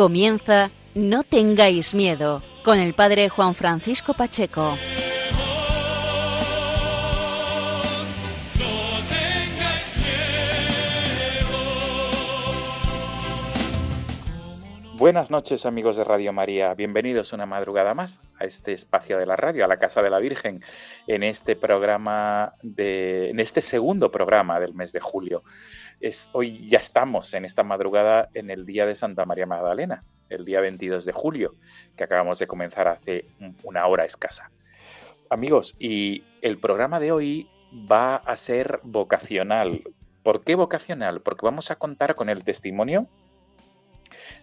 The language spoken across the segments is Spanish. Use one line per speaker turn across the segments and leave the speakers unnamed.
Comienza No tengáis miedo con el padre Juan Francisco Pacheco.
Buenas noches amigos de Radio María, bienvenidos una madrugada más a este espacio de la radio, a la Casa de la Virgen, en este programa de, en este segundo programa del mes de julio hoy ya estamos en esta madrugada en el día de Santa María Magdalena, el día 22 de julio, que acabamos de comenzar hace una hora escasa. Amigos, y el programa de hoy va a ser vocacional. ¿Por qué vocacional? Porque vamos a contar con el testimonio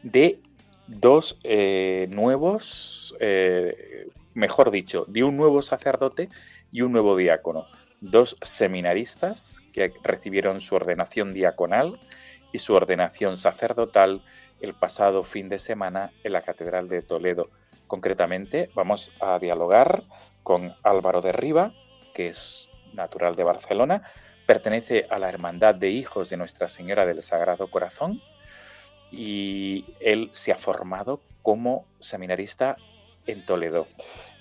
de dos eh, nuevos, eh, mejor dicho, de un nuevo sacerdote y un nuevo diácono dos seminaristas que recibieron su ordenación diaconal y su ordenación sacerdotal el pasado fin de semana en la Catedral de Toledo. Concretamente, vamos a dialogar con Álvaro de Riva, que es natural de Barcelona, pertenece a la Hermandad de Hijos de Nuestra Señora del Sagrado Corazón y él se ha formado como seminarista en Toledo.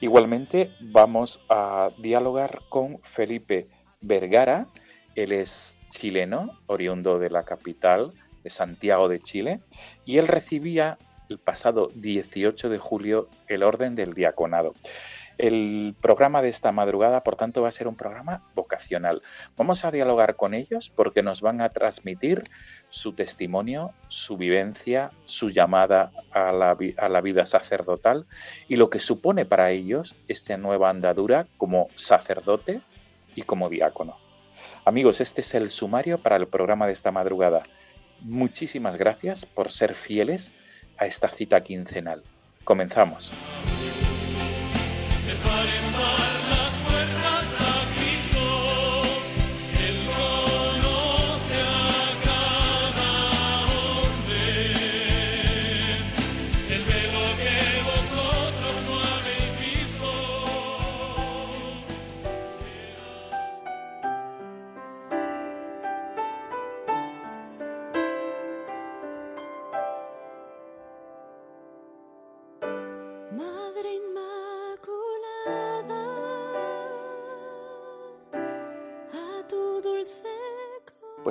Igualmente vamos a dialogar con Felipe Vergara, él es chileno, oriundo de la capital de Santiago de Chile, y él recibía el pasado 18 de julio el orden del diaconado. El programa de esta madrugada, por tanto, va a ser un programa vocacional. Vamos a dialogar con ellos porque nos van a transmitir su testimonio, su vivencia, su llamada a la, vida sacerdotal y lo que supone para ellos esta nueva andadura como sacerdote y como diácono. Amigos, este es el sumario para el programa de esta madrugada. Muchísimas gracias por ser fieles a esta cita quincenal. Comenzamos. Everybody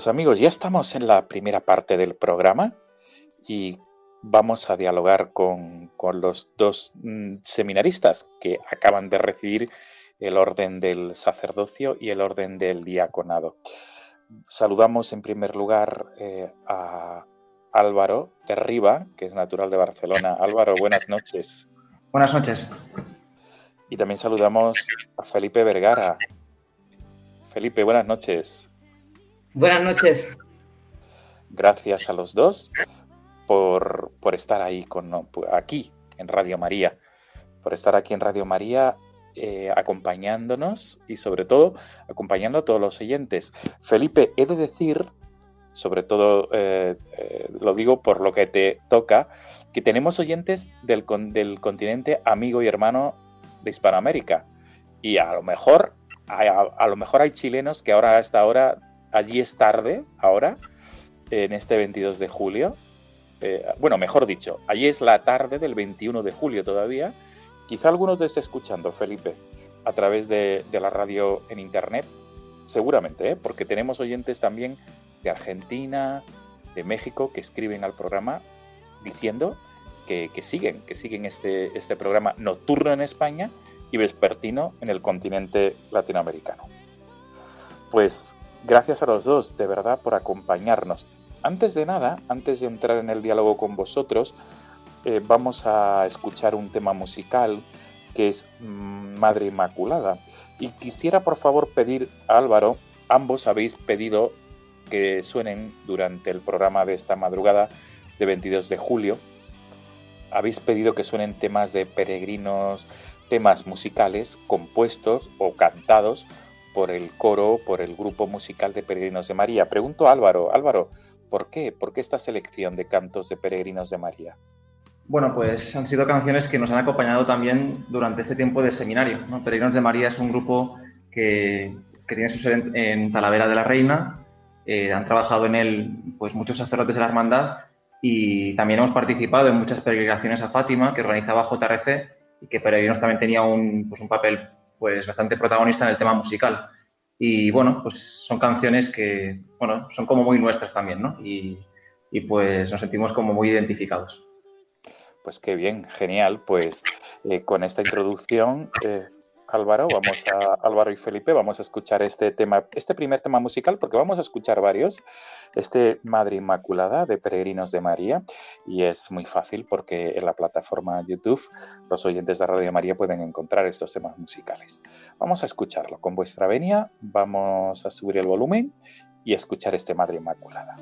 Pues amigos, ya estamos en la primera parte del programa y vamos a dialogar con, los dos mm, seminaristas que acaban de recibir el orden del sacerdocio y el orden del diaconado. Saludamos en primer lugar eh, a Álvaro de Riva, que es natural de Barcelona. Álvaro, buenas noches.
Buenas noches.
Y también saludamos a Felipe Vergara. Felipe, buenas noches.
Buenas noches.
Gracias a los dos por, estar ahí con aquí en Radio María, por estar aquí en Radio María eh, acompañándonos y sobre todo acompañando a todos los oyentes. Felipe, he de decir, sobre todo eh, eh, lo digo por lo que te toca, que tenemos oyentes del, del continente amigo y hermano de Hispanoamérica. Y a lo mejor, a, lo mejor hay chilenos que ahora a esta hora allí es tarde, ahora, en este 22 de julio. Eh, bueno, mejor dicho, allí es la tarde del 21 de julio todavía. Quizá algunos te esté escuchando, Felipe, a través de, la radio en internet. Seguramente, ¿eh? porque tenemos oyentes también de Argentina, de México, que escriben al programa diciendo que, siguen, que siguen este, este programa nocturno en España y vespertino en el continente latinoamericano. Pues Gracias a los dos, de verdad, por acompañarnos. Antes de nada, antes de entrar en el diálogo con vosotros, eh, vamos a escuchar un tema musical que es mm, Madre Inmaculada. Y quisiera por favor pedir a Álvaro, ambos habéis pedido que suenen durante el programa de esta madrugada de 22 de julio. Habéis pedido que suenen temas de peregrinos, temas musicales compuestos o cantados por el coro, por el grupo musical de Peregrinos de María. Pregunto a Álvaro, Álvaro, ¿por qué? ¿Por qué esta selección de cantos de Peregrinos de María?
Bueno, pues han sido canciones que nos han acompañado también durante este tiempo de seminario. Peregrinos de María es un grupo que, tiene su sede en, Talavera de la Reina. Eh, han trabajado en él pues, muchos sacerdotes de la hermandad y también hemos participado en muchas peregrinaciones a Fátima que organizaba JRC y que Peregrinos también tenía un, pues, un papel pues, bastante protagonista en el tema musical. Y bueno, pues son canciones que bueno, son como muy nuestras también, ¿no? Y, y pues nos sentimos como muy identificados.
Pues qué bien, genial. Pues eh, con esta introducción, eh, Álvaro, vamos a Álvaro y Felipe, vamos a escuchar este tema, este primer tema musical, porque vamos a escuchar varios. Este Madre Inmaculada de Peregrinos de María, y es muy fácil porque en la plataforma YouTube los oyentes de Radio María pueden encontrar estos temas musicales. Vamos a escucharlo con vuestra venia, vamos a subir el volumen y a escuchar este Madre Inmaculada.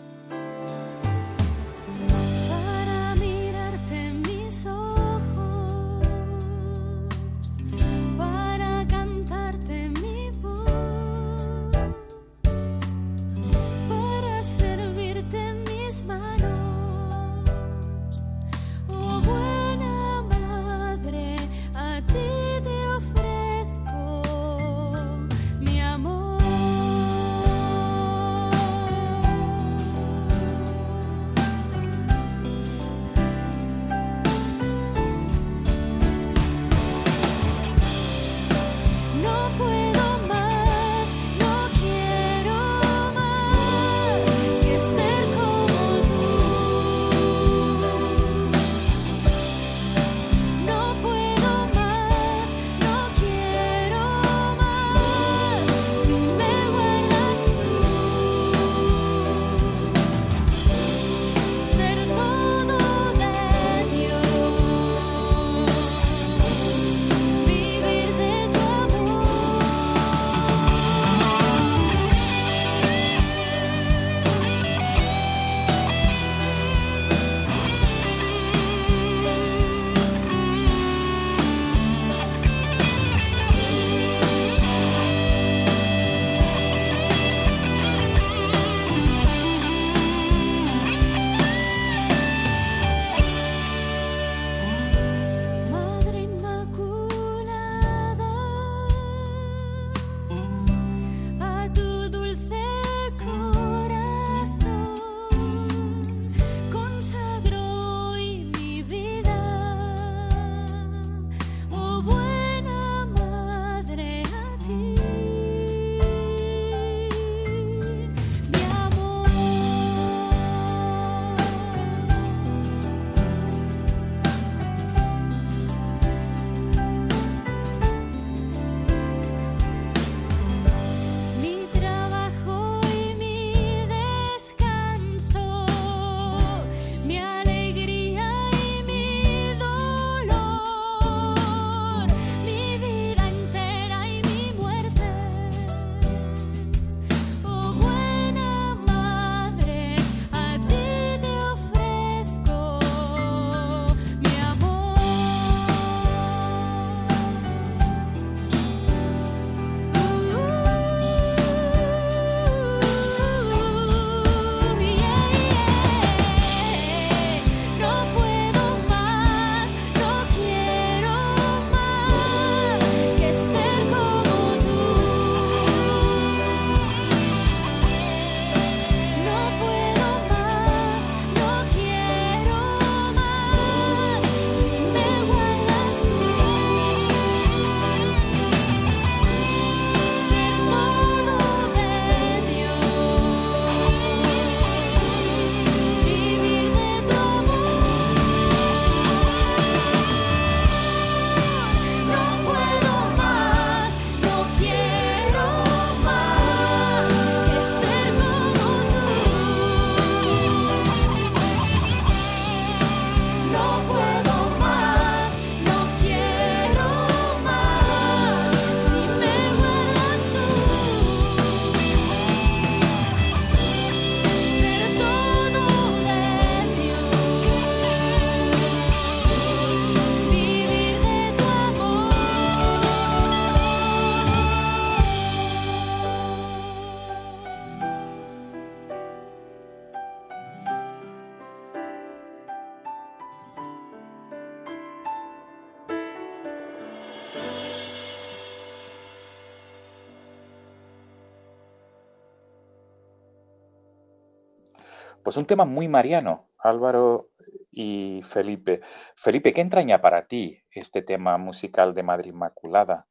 Pues un tema muy mariano, Álvaro y Felipe. Felipe, ¿qué entraña para ti este tema musical de Madrid Inmaculada?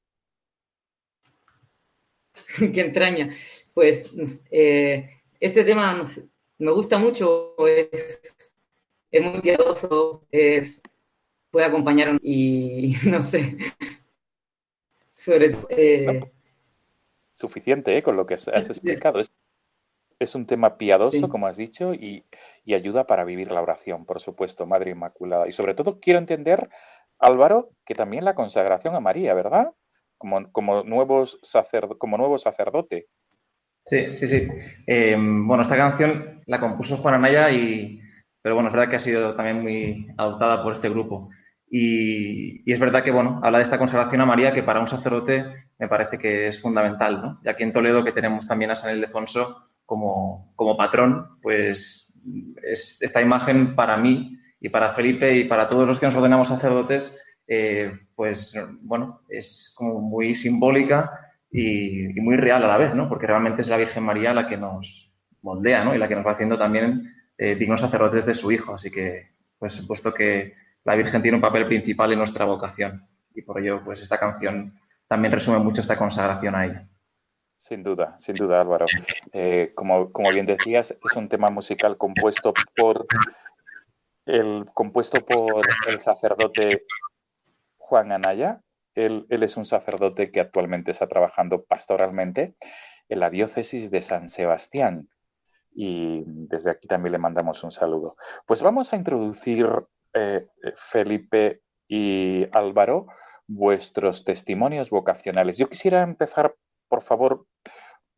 ¿Qué entraña? Pues eh, este tema me gusta mucho, es, es muy piadoso, es, puede acompañar y no sé, sobre todo... Eh,
Suficiente ¿eh? con lo que has explicado. Es, es un tema piadoso, como has dicho, y, y, ayuda para vivir la oración, por supuesto, Madre Inmaculada. Y sobre todo quiero entender, Álvaro, que también la consagración a María, ¿verdad? Como, como, nuevos como nuevo sacerdote.
Sí, sí, sí. Eh, bueno, esta canción la compuso Juan Anaya, y, pero bueno, es verdad que ha sido también muy adoptada por este grupo. Y, y, es verdad que, bueno, habla de esta consagración a María que para un sacerdote me parece que es fundamental, ¿no? Y aquí en Toledo que tenemos también a San Ildefonso como, como patrón, pues es esta imagen para mí y para Felipe y para todos los que nos ordenamos sacerdotes, eh, pues bueno, es como muy simbólica y, y, muy real a la vez, ¿no? Porque realmente es la Virgen María la que nos moldea, ¿no? Y la que nos va haciendo también eh, dignos sacerdotes de su Hijo. Así que, pues, puesto que la Virgen tiene un papel principal en nuestra vocación y por ello, pues, esta canción también resume mucho esta consagración a ella.
Sin duda, sin duda, Álvaro. Eh, como, como, bien decías, es un tema musical compuesto por el, compuesto por el sacerdote Juan Anaya. Él, él, es un sacerdote que actualmente está trabajando pastoralmente en la diócesis de San Sebastián. Y desde aquí también le mandamos un saludo. Pues vamos a introducir, eh, Felipe y Álvaro, vuestros testimonios vocacionales. Yo quisiera empezar, por favor,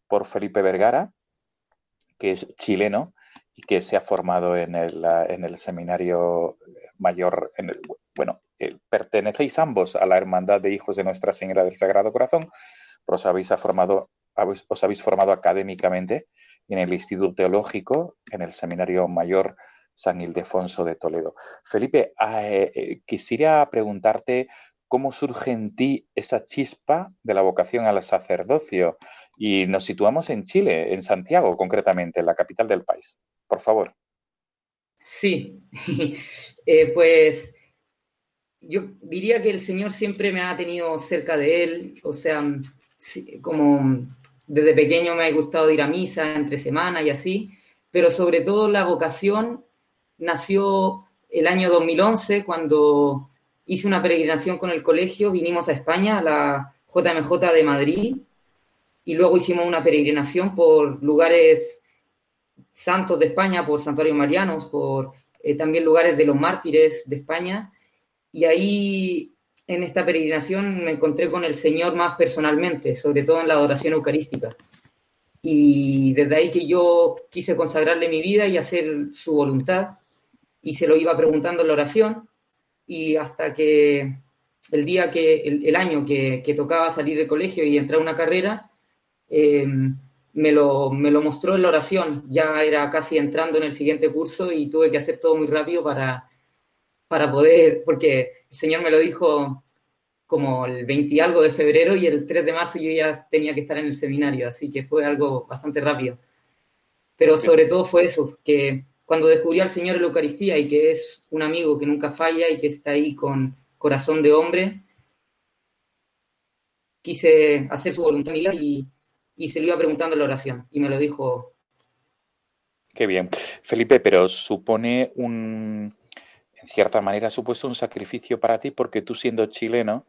por Felipe Vergara, que es chileno y que se ha formado en el, en el seminario mayor, bueno, eh, pertenecéis ambos a la Hermandad de Hijos de Nuestra Señora del Sagrado Corazón, pero os habéis, formado, os habéis formado académicamente en el Instituto Teológico, en el Seminario Mayor San Ildefonso de Toledo. Felipe, eh, eh, quisiera preguntarte cómo surge en ti esa chispa de la vocación al sacerdocio. Y nos situamos en Chile, en Santiago concretamente, en la capital del país. Por favor.
Sí, eh, pues yo diría que el Señor siempre me ha tenido cerca de Él, o sea, como desde pequeño me ha gustado ir a misa entre semana y así, pero sobre todo la vocación nació el año 2011 cuando hice una peregrinación con el colegio, vinimos a España, a la JMJ de Madrid, y luego hicimos una peregrinación por lugares santos de España, por santuarios marianos, por eh, también lugares de los mártires de España, y ahí en esta peregrinación me encontré con el Señor más personalmente, sobre todo en la adoración eucarística. Y desde ahí que yo quise consagrarle mi vida y hacer su voluntad, y se lo iba preguntando en la oración, y hasta que el día que, el, año que, tocaba salir del colegio y entrar a una carrera, eh, me, lo, me lo mostró en la oración. Ya era casi entrando en el siguiente curso y tuve que hacer todo muy rápido para, para poder, porque el Señor me lo dijo como el 20 y algo de febrero y el 3 de marzo yo ya tenía que estar en el seminario, así que fue algo bastante rápido. Pero sobre todo fue eso, que cuando descubrí al Señor en la Eucaristía y que es un amigo que nunca falla y que está ahí con corazón de hombre, quise hacer su voluntad y, y se lo iba preguntando en la oración y me lo dijo.
Qué bien. Felipe, pero supone un, en cierta manera, supuesto un sacrificio para ti porque tú siendo chileno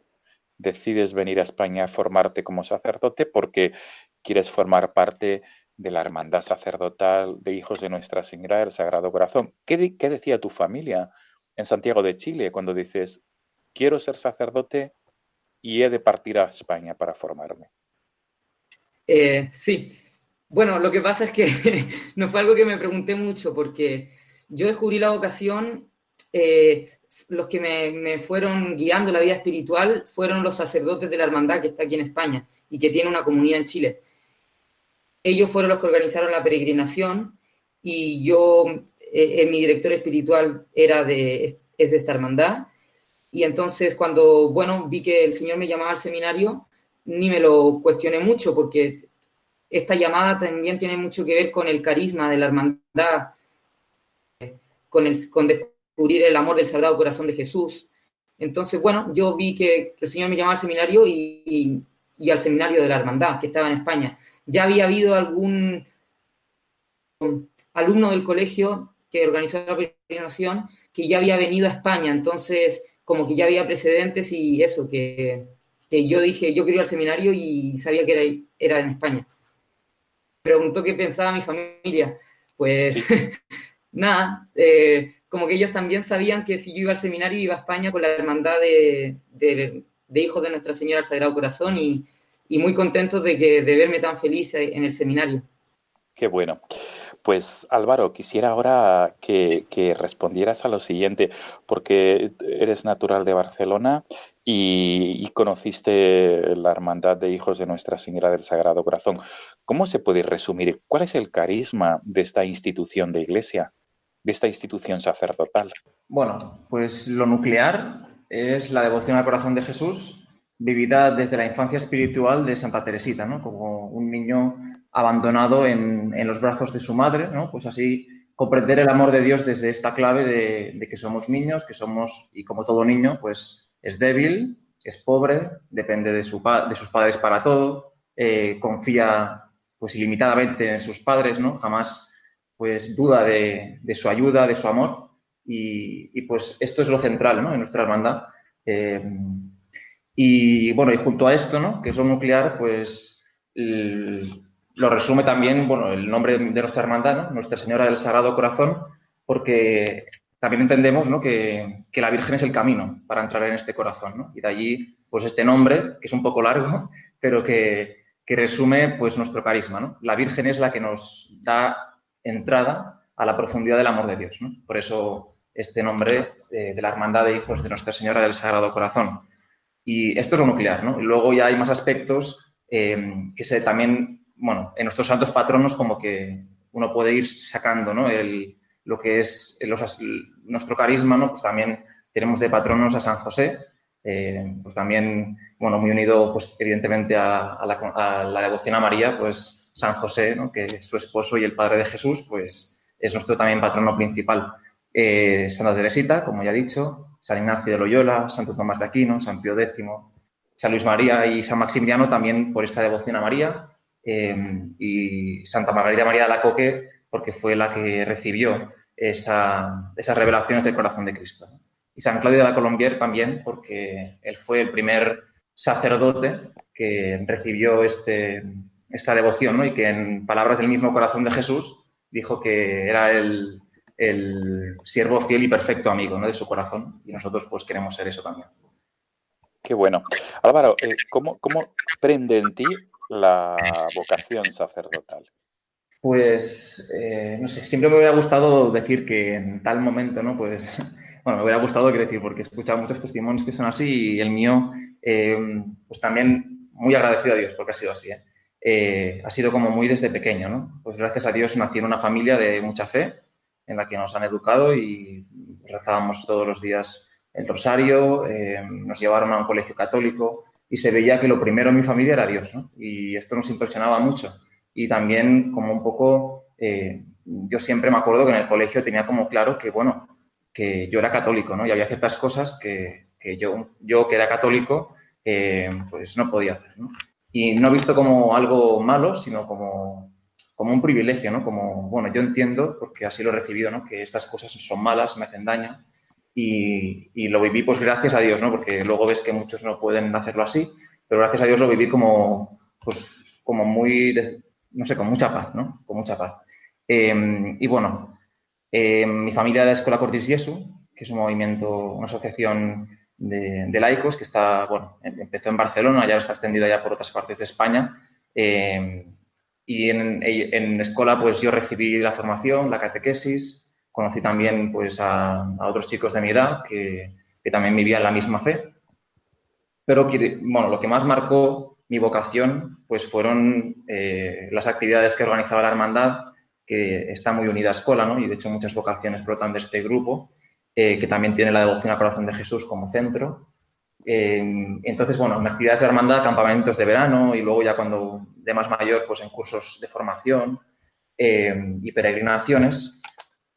decides venir a España a formarte como sacerdote porque quieres formar parte de la hermandad sacerdotal de hijos de Nuestra Señora del Sagrado Corazón. ¿Qué, decía tu familia en Santiago de Chile cuando dices, quiero ser sacerdote y he de partir a España para formarme?
Eh, sí, bueno, lo que pasa es que no fue algo que me pregunté mucho porque yo descubrí la vocación, eh, los que me, me, fueron guiando la vida espiritual fueron los sacerdotes de la hermandad que está aquí en España y que tiene una comunidad en Chile ellos fueron los que organizaron la peregrinación y yo, eh, mi director espiritual era de, es de esta hermandad. Y entonces cuando, bueno, vi que el Señor me llamaba al seminario, ni me lo cuestioné mucho porque esta llamada también tiene mucho que ver con el carisma de la hermandad con, el, con descubrir el amor del Sagrado Corazón de Jesús. Entonces, bueno, yo vi que el Señor me llamaba al seminario y, al seminario de la Hermandad, que estaba en España. Ya había habido algún alumno del colegio que organizó la peregrinación que ya había venido a España, entonces como que ya había precedentes y eso, que, que yo dije, yo quería ir al seminario y sabía que era, era en España. Preguntó qué pensaba mi familia. Pues nada, eh, como que ellos también sabían que si yo iba al seminario iba a España con la hermandad de, de, hijos de Nuestra Señora del Sagrado Corazón y, y, muy contentos de, que, de verme tan feliz en el seminario.
Qué bueno. Pues Álvaro, quisiera ahora que, que, respondieras a lo siguiente, porque eres natural de Barcelona y, y, conociste la Hermandad de Hijos de Nuestra Señora del Sagrado Corazón. ¿Cómo se puede resumir? ¿Cuál es el carisma de esta institución de iglesia, de esta institución sacerdotal?
Bueno, pues lo nuclear es la devoción al corazón de Jesús, vivida desde la infancia espiritual de Santa Teresita, ¿no? Como un niño abandonado en, en los brazos de su madre, ¿no? Pues así comprender el amor de Dios desde esta clave de, que somos niños, que somos, y como todo niño, pues es débil, es pobre, depende de, su, de sus padres para todo, eh, confía pues ilimitadamente en sus padres, ¿no? Jamás pues duda de, de su ayuda, de su amor y, y, pues esto es lo central, ¿no? En nuestra hermandad. Eh, y bueno, y junto a esto, ¿no? Que es lo nuclear, pues lo resume también, bueno, el nombre de nuestra hermandad, ¿no? Nuestra Señora del Sagrado Corazón, porque también entendemos ¿no? que, que, la Virgen es el camino para entrar en este corazón. ¿no? Y de allí, pues este nombre, que es un poco largo, pero que, que resume pues nuestro carisma. ¿no? La Virgen es la que nos da entrada a la profundidad del amor de Dios. Por eso este nombre eh, de la Hermandad de Hijos de Nuestra Señora del Sagrado Corazón. Y esto es lo nuclear, ¿no? Y luego ya hay más aspectos eh, que se también, bueno, en nuestros santos patronos como que uno puede ir sacando, ¿no? El, lo que es los, nuestro carisma, ¿no? Pues también tenemos de patronos a San José, eh, pues también, bueno, muy unido, pues evidentemente a, la, a, devoción a María, pues San José, ¿no? Que es su esposo y el padre de Jesús, pues es nuestro también patrono principal. Eh, Santa Teresita, como ya he dicho, San Ignacio de Loyola, Santo Tomás de Aquino, San Pío X, San Luis María y San Maximiliano también por esta devoción a María eh, y Santa Margarita María de la Coque porque fue la que recibió esa, esas revelaciones del corazón de Cristo. Y San Claudio de la Colombier también, porque él fue el primer sacerdote que recibió este, esta devoción. Y que en palabras del mismo corazón de Jesús dijo que era el, el siervo fiel y perfecto amigo ¿no? de su corazón. Y nosotros pues queremos ser eso también.
Qué bueno. Álvaro, eh, ¿cómo, ¿cómo prende en ti la vocación sacerdotal?
Pues, eh, no sé, siempre me hubiera gustado decir que en tal momento, ¿no? Pues, bueno, me hubiera gustado, quiero decir, porque he escuchado muchos testimonios que son así y el mío, eh, pues también muy agradecido a Dios porque ha sido así. ¿eh? Ha sido como muy desde pequeño, ¿no? Pues gracias a Dios nací en una familia de mucha fe en la que nos han educado y rezábamos todos los días el rosario, eh, nos llevaron a un colegio católico y se veía que lo primero en mi familia era Dios. Y esto nos impresionaba mucho y también como un poco, eh, yo siempre me acuerdo que en el colegio tenía como claro que, bueno, que yo era católico, ¿no? Y había ciertas cosas que, que yo, yo, que era católico, eh, pues no podía hacer. Y no visto como algo malo, sino como, como un privilegio, ¿no? Como, bueno, yo entiendo, porque así lo he recibido, ¿no? Que estas cosas son malas, me hacen daño. Y, y lo viví, pues gracias a Dios, ¿no? Porque luego ves que muchos no pueden hacerlo así, pero gracias a Dios lo viví como, pues, como muy, no sé, con mucha paz, ¿no? Con mucha paz. Eh, y bueno, eh, mi familia de la Escuela Cortis Jesu, que es un movimiento, una asociación de, de, laicos que está, bueno, empezó en Barcelona, ya está extendido ya por otras partes de España. Eh, y en, en, escuela, pues yo recibí la formación, la catequesis, conocí también pues a, a otros chicos de mi edad que, que, también vivían la misma fe. Pero, bueno, lo que más marcó mi vocación pues fueron eh, las actividades que organizaba la hermandad, que está muy unida a escuela, ¿no? y de hecho muchas vocaciones brotan de este grupo, eh, que también tiene la devoción al corazón de Jesús como centro. Eh, entonces, bueno, en actividades de hermandad, campamentos de verano y luego ya cuando de más mayor, pues en cursos de formación y peregrinaciones.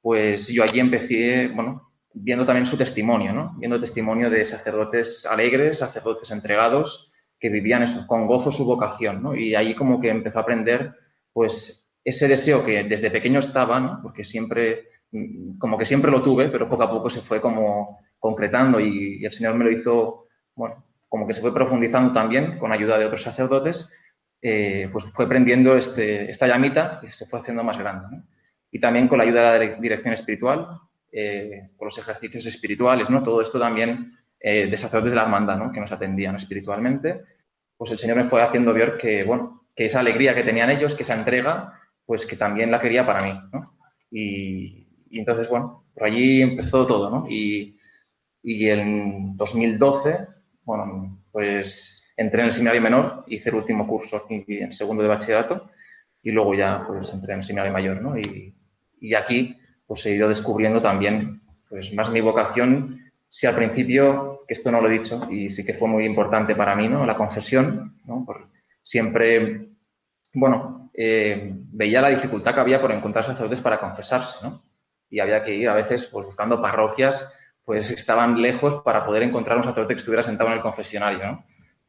pues yo allí empecé, bueno, viendo también su testimonio, ¿no? Viendo testimonio de sacerdotes alegres, sacerdotes entregados, que vivían eso, con gozo su vocación, ¿no? Y ahí como que empezó a aprender, pues, ese deseo que desde pequeño estaba, ¿no? Porque siempre, como que siempre lo tuve, pero poco a poco se fue como concretando y, el Señor me lo hizo, bueno, como que se fue profundizando también con ayuda de otros sacerdotes, eh, pues fue prendiendo este, esta llamita y se fue haciendo más grande, ¿no? Y también con la ayuda de la dirección espiritual, eh, con los ejercicios espirituales, ¿no? Todo esto también eh, de sacerdotes de la hermandad, ¿no? Que nos atendían espiritualmente. Pues el Señor me fue haciendo ver que, bueno, que esa alegría que tenían ellos, que esa entrega, pues que también la quería para mí, ¿no? Y, entonces, bueno, por allí empezó todo, ¿no? Y, y en 2012, bueno, pues entré en el seminario menor, hice el último curso aquí en segundo de bachillerato y luego ya pues entré en el seminario mayor, ¿no? Y, y aquí pues he ido descubriendo también pues más mi vocación. Si al principio, que esto no lo he dicho y sí que fue muy importante para mí, ¿no? La confesión, ¿no? siempre, bueno, eh, veía la dificultad que había por encontrar sacerdotes para confesarse, ¿no? Y había que ir a veces pues, buscando parroquias, pues estaban lejos para poder encontrar un sacerdote que estuviera sentado en el confesionario, ¿no?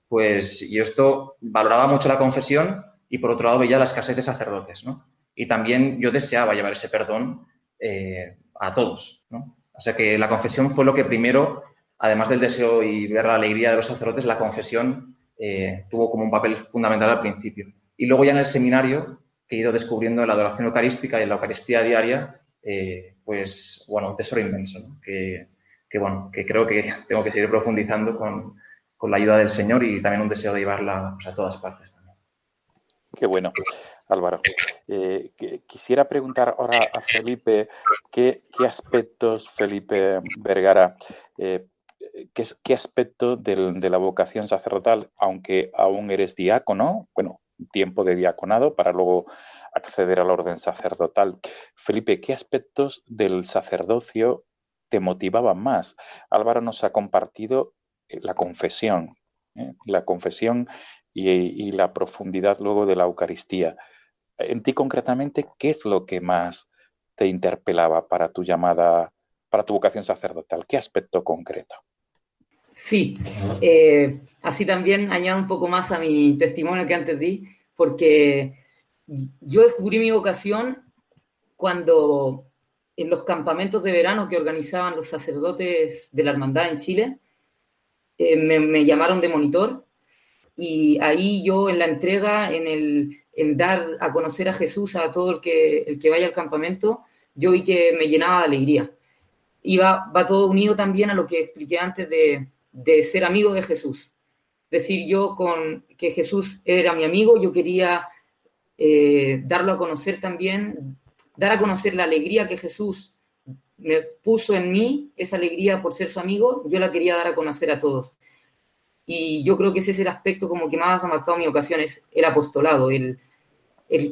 Pues yo esto valoraba mucho la confesión y por otro lado veía la escasez de sacerdotes, ¿no? Y también yo deseaba llevar ese perdón eh, a todos, ¿no? O sea que la confesión fue lo que primero, además del deseo y ver la alegría de los sacerdotes, la confesión eh, tuvo como un papel fundamental al principio. Y luego ya en el seminario, que he ido descubriendo la adoración eucarística y la Eucaristía diaria, eh, pues, bueno, un tesoro inmenso, ¿no? que, bueno, que creo que tengo que seguir profundizando con, con, la ayuda del Señor y también un deseo de llevarla pues, a todas partes también.
Qué bueno. Álvaro. Eh, quisiera preguntar ahora a Felipe qué, aspectos, Felipe Vergara, eh, qué, aspecto de la vocación sacerdotal, aunque aún eres diácono, bueno, tiempo de diaconado para luego acceder al orden sacerdotal. Felipe, ¿qué aspectos del sacerdocio te motivaban más? Álvaro nos ha compartido eh, la confesión, la confesión y, la profundidad luego de la Eucaristía en ti concretamente, ¿qué es lo que más te interpelaba para tu llamada, para tu vocación sacerdotal? ¿Qué aspecto concreto?
Sí, eh, así también añado un poco más a mi testimonio que antes di, porque yo descubrí mi vocación cuando en los campamentos de verano que organizaban los sacerdotes de la hermandad en Chile, eh, me, me, llamaron de monitor y ahí yo en la entrega, en el, en dar a conocer a Jesús a todo el que, vaya al campamento, yo vi que me llenaba de alegría. Y va, todo unido también a lo que expliqué antes de, de ser amigo de Jesús. Es decir, yo con que Jesús era mi amigo, yo quería eh, darlo a conocer también, dar a conocer la alegría que Jesús me puso en mí, esa alegría por ser su amigo, yo la quería dar a conocer a todos. Y yo creo que ese es el aspecto como que más ha marcado mi ocasión, es el apostolado, el,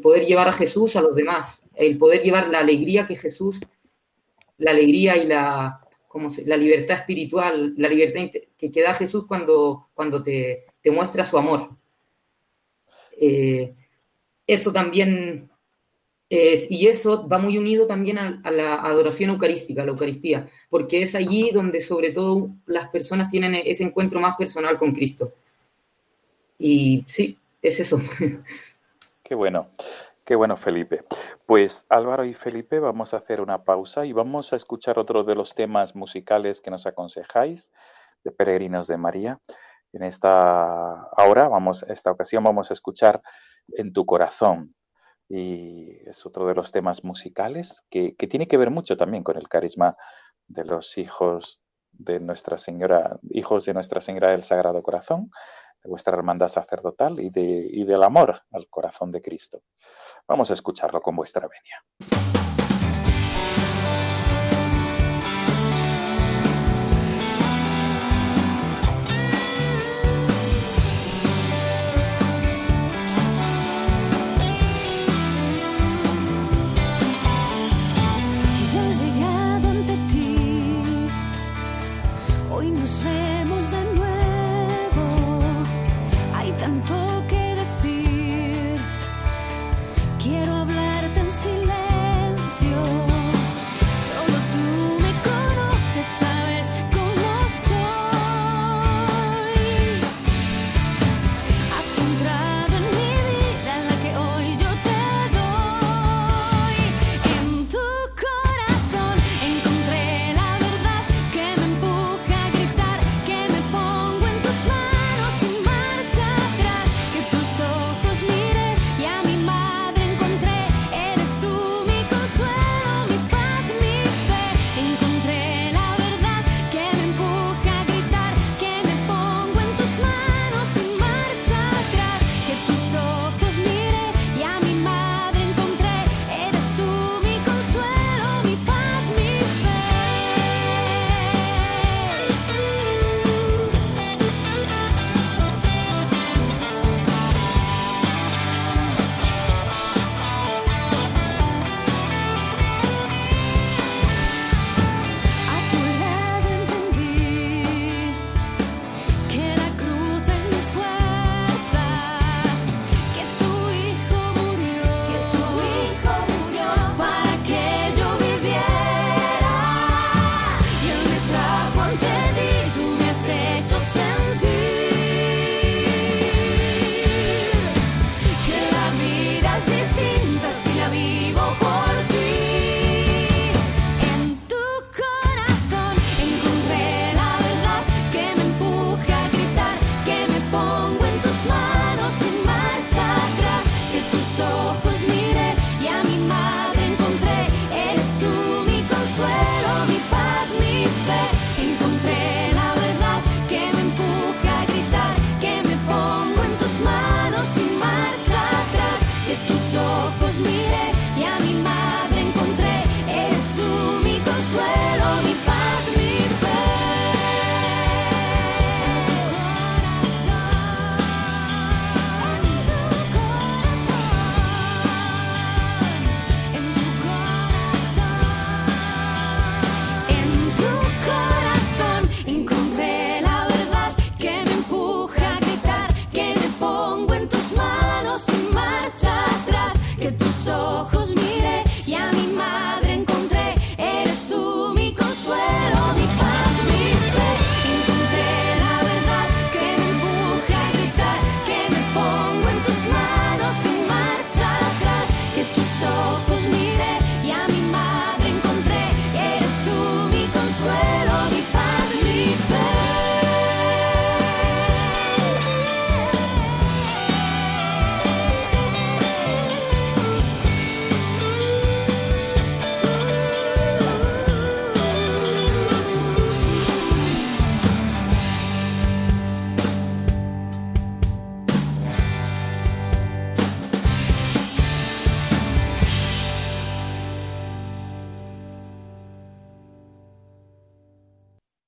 poder llevar a Jesús a los demás, el poder llevar la alegría que Jesús, la alegría y la, como la libertad espiritual, la libertad que, que da Jesús cuando, cuando te, te muestra su amor. Eh, eso también es, y eso va muy unido también a, la adoración eucarística, a la Eucaristía, porque es allí donde sobre todo las personas tienen ese encuentro más personal con Cristo. Y sí, es eso.
Qué bueno, qué bueno Felipe. Pues Álvaro y Felipe vamos a hacer una pausa y vamos a escuchar otro de los temas musicales que nos aconsejáis de Peregrinos de María. En esta ahora vamos, esta ocasión vamos a escuchar En tu corazón y es otro de los temas musicales que, que tiene que ver mucho también con el carisma de los hijos de Nuestra Señora, hijos de Nuestra Señora del Sagrado Corazón, de vuestra hermandad sacerdotal y, de, y del amor al corazón de Cristo. Vamos a escucharlo con vuestra venia.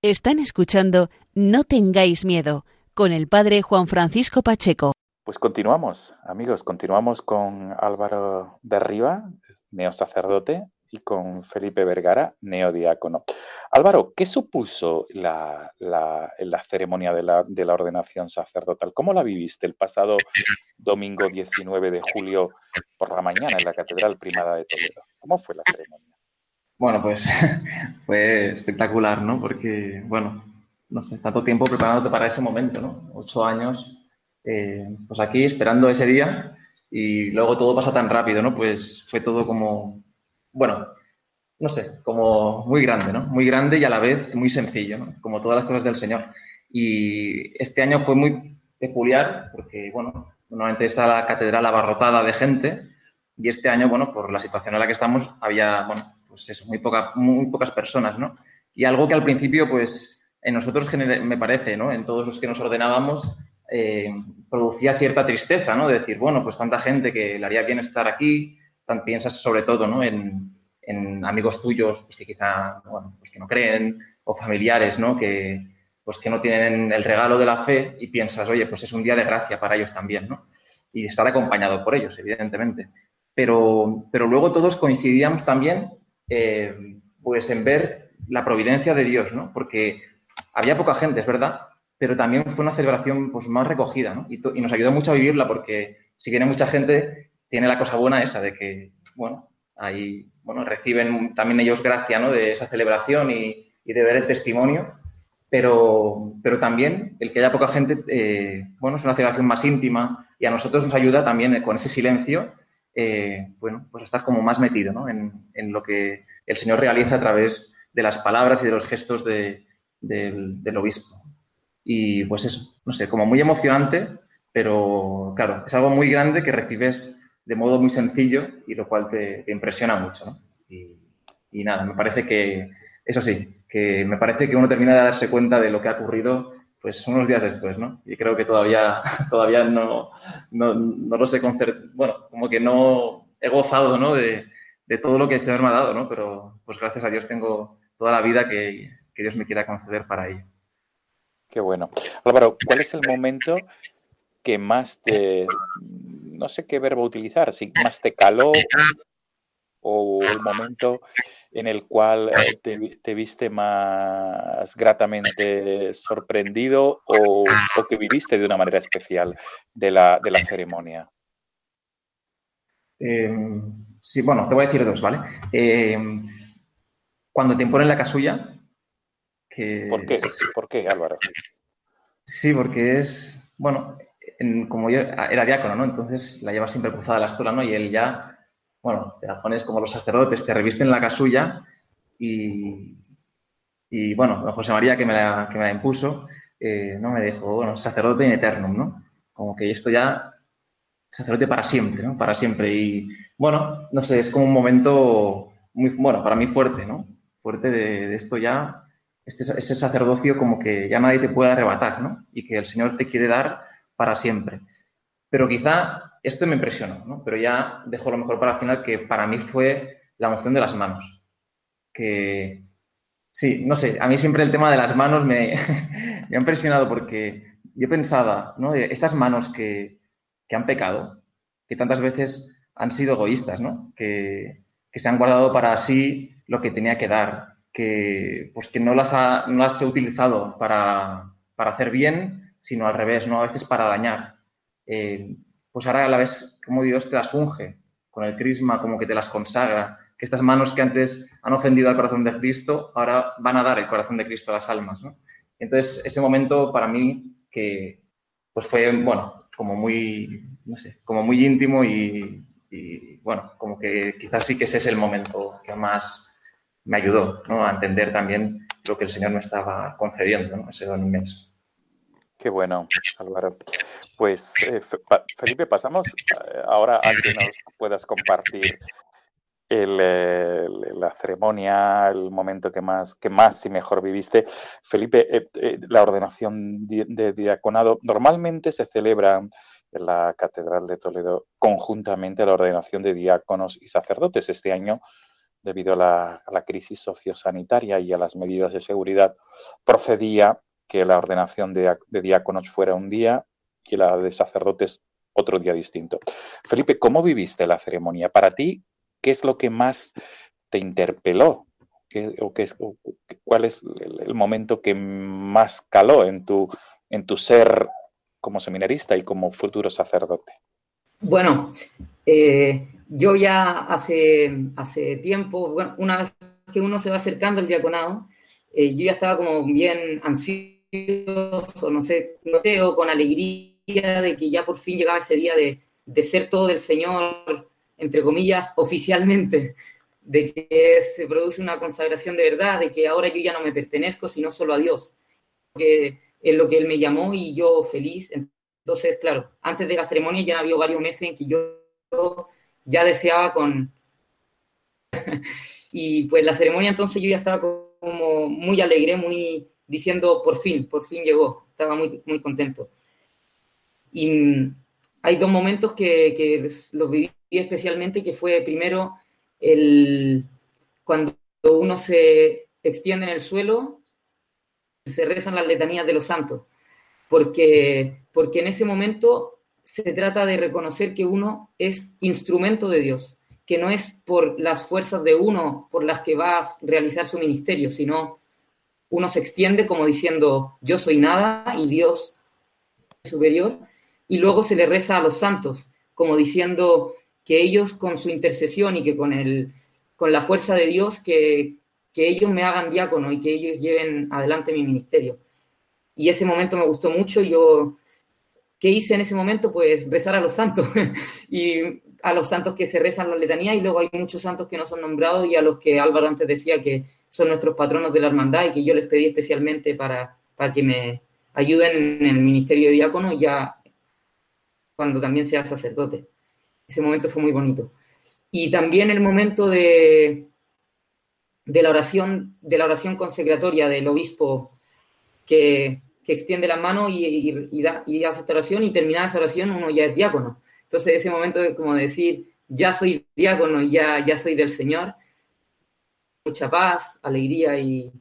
Están escuchando No tengáis miedo con el padre Juan Francisco Pacheco.
Pues continuamos, amigos, continuamos con Álvaro de Riva, neosacerdote, y con Felipe Vergara, neodiácono. Álvaro, ¿qué supuso la, la, la ceremonia de la, de la, ordenación sacerdotal? ¿Cómo la viviste el pasado domingo 19 de julio por la mañana en la Catedral Primada de Toledo? ¿Cómo fue la ceremonia?
Bueno, pues fue espectacular, ¿no? Porque, bueno, no sé, tanto tiempo preparándote para ese momento, ¿no? Ocho años eh, pues aquí esperando ese día y luego todo pasa tan rápido, ¿no? Pues fue todo como, bueno, no sé, como muy grande, ¿no? Muy grande y a la vez muy sencillo, ¿no? Como todas las cosas del Señor. Y este año fue muy peculiar porque, bueno, normalmente está la catedral abarrotada de gente y este año, bueno, por la situación en la que estamos, había, bueno, pues eso, muy, poca, muy pocas personas, ¿no? Y algo que al principio, pues, en nosotros me parece, ¿no? En todos los que nos ordenábamos, eh, producía cierta tristeza, ¿no? De decir, bueno, pues tanta gente que le haría bien estar aquí, tan, piensas sobre todo, ¿no? En, amigos tuyos pues que quizá, bueno, pues que no creen, o familiares, ¿no? Que, pues que no tienen el regalo de la fe y piensas, oye, pues es un día de gracia para ellos también, ¿no? Y estar acompañado por ellos, evidentemente. Pero, pero luego todos coincidíamos también, eh, pues en ver la providencia de Dios, ¿no? Porque había poca gente, es verdad, pero también fue una celebración pues, más recogida, ¿no? Y, nos ayudó mucho a vivirla porque si viene mucha gente, tiene la cosa buena esa de que, bueno, ahí, bueno, reciben también ellos gracia, ¿no? De esa celebración y, y de ver el testimonio, pero, pero también el que haya poca gente, eh, bueno, es una celebración más íntima y a nosotros nos ayuda también con ese silencio, eh, bueno, pues estar como más metido, ¿no? En, en, lo que el Señor realiza a través de las palabras y de los gestos de, del, del obispo. Y pues eso, no sé, como muy emocionante, pero claro, es algo muy grande que recibes de modo muy sencillo y lo cual te, impresiona mucho, ¿no? Y, nada, me parece que, eso sí, que me parece que uno termina de darse cuenta de lo que ha ocurrido pues unos días después, ¿no? Y creo que todavía, todavía no, no, no lo sé bueno, como que no he gozado, ¿no? De, todo lo que el Señor me ha dado, ¿no? Pero pues gracias a Dios tengo toda la vida que, que Dios me quiera conceder para ello.
Qué bueno. Álvaro, ¿cuál es el momento que más te, no sé qué verbo utilizar, si más te caló o el momento en el cual eh, te, viste más gratamente sorprendido o, que viviste de una manera especial de la, de la ceremonia?
Em, sí, bueno, te voy a decir dos, ¿vale? Em, cuando te imponen la casulla,
¿Por qué? ¿Por qué, Álvaro?
Sí, porque es, bueno, como yo era diácono, ¿no? Entonces la lleva siempre cruzada la estola, ¿no? Y él ya, bueno, te la pones como los sacerdotes, te revisten la casulla y, y bueno, José María, que me la, que me la impuso, eh, ¿no? Me dijo, bueno, sacerdote in eternum, ¿no? Como que esto ya, sacerdote para siempre, ¿no? Para siempre. Y bueno, no sé, es como un momento muy, bueno, para mí fuerte, ¿no? Fuerte de, de esto ya este, ese sacerdocio como que ya nadie te puede arrebatar, ¿no? Y que el Señor te quiere dar para siempre. Pero quizá esto me impresionó, ¿no? Pero ya dejo lo mejor para el final, que para mí fue la moción de las manos. Que, sí, no sé, a mí siempre el tema de las manos me, ha impresionado porque yo pensaba, ¿no? Estas manos que, que, han pecado, que tantas veces han sido egoístas, ¿no? Que, que se han guardado para sí lo que tenía que dar, que, pues que no, las ha, no las he utilizado para, para, hacer bien, sino al revés, ¿no? A veces para dañar. Eh, pues ahora a la vez como Dios te las unge con el crisma, como que te las consagra, que estas manos que antes han ofendido al corazón de Cristo, ahora van a dar el corazón de Cristo a las almas, ¿no? Entonces, ese momento para mí que pues fue, bueno, como muy, no sé, como muy íntimo y, bueno, como que quizás sí que ese es el momento que más me ayudó a entender también lo que el Señor me estaba concediendo, ¿no? ese don inmenso.
Qué bueno, Álvaro. Pues, eh, Felipe, pasamos eh, ahora a que nos puedas compartir la ceremonia, el momento que más, y mejor viviste. Felipe, eh, la ordenación de diaconado normalmente se celebra en la Catedral de Toledo conjuntamente la ordenación de diáconos y sacerdotes. Este año debido a la, crisis sociosanitaria y a las medidas de seguridad, procedía que la ordenación de, diáconos fuera un día y la de sacerdotes otro día distinto. Felipe, ¿cómo viviste la ceremonia? Para ti, ¿qué es lo que más te interpeló? o qué es, ¿Cuál es el, momento que más caló en tu, en tu ser como seminarista y como futuro sacerdote?
Bueno, eh, yo ya hace, hace tiempo, bueno, una vez que uno se va acercando al diaconado, eh, yo ya estaba como bien ansioso, no sé, no o con alegría de que ya por fin llegaba ese día de, de ser todo del Señor, entre comillas, oficialmente, de que se produce una consagración de verdad, de que ahora yo ya no me pertenezco, sino solo a Dios, que es lo que Él me llamó y yo feliz. Entonces, claro, antes de la ceremonia ya había varios meses en que yo ya deseaba con... y pues la ceremonia entonces yo ya estaba como muy alegre, muy diciendo, por fin, por fin llegó, estaba muy, muy contento. Y hay dos momentos que, que los viví especialmente, que fue primero el, cuando uno se extiende en el suelo, se rezan las letanías de los santos, porque, porque en ese momento se trata de reconocer que uno es instrumento de Dios, que no es por las fuerzas de uno por las que va a realizar su ministerio, sino uno se extiende como diciendo, yo soy nada y Dios es superior, y luego se le reza a los santos, como diciendo, que ellos con su intercesión y que con, el, con la fuerza de Dios, que, que ellos me hagan diácono y que ellos lleven adelante mi ministerio. Y ese momento me gustó mucho. Yo, ¿qué hice en ese momento? Pues rezar a los santos y a los santos que se rezan la letanía y luego hay muchos santos que no son nombrados y a los que Álvaro antes decía que son nuestros patronos de la hermandad y que yo les pedí especialmente para, para que me ayuden en el ministerio de diácono ya cuando también sea sacerdote. Ese momento fue muy bonito. Y también el momento de, de la oración, de la oración consecratoria del obispo que, que extiende la mano y, da, y hace esta oración y terminada esa oración uno ya es diácono. Entonces ese momento de como decir, ya soy diácono, ya, ya soy del Señor, mucha paz, alegría y,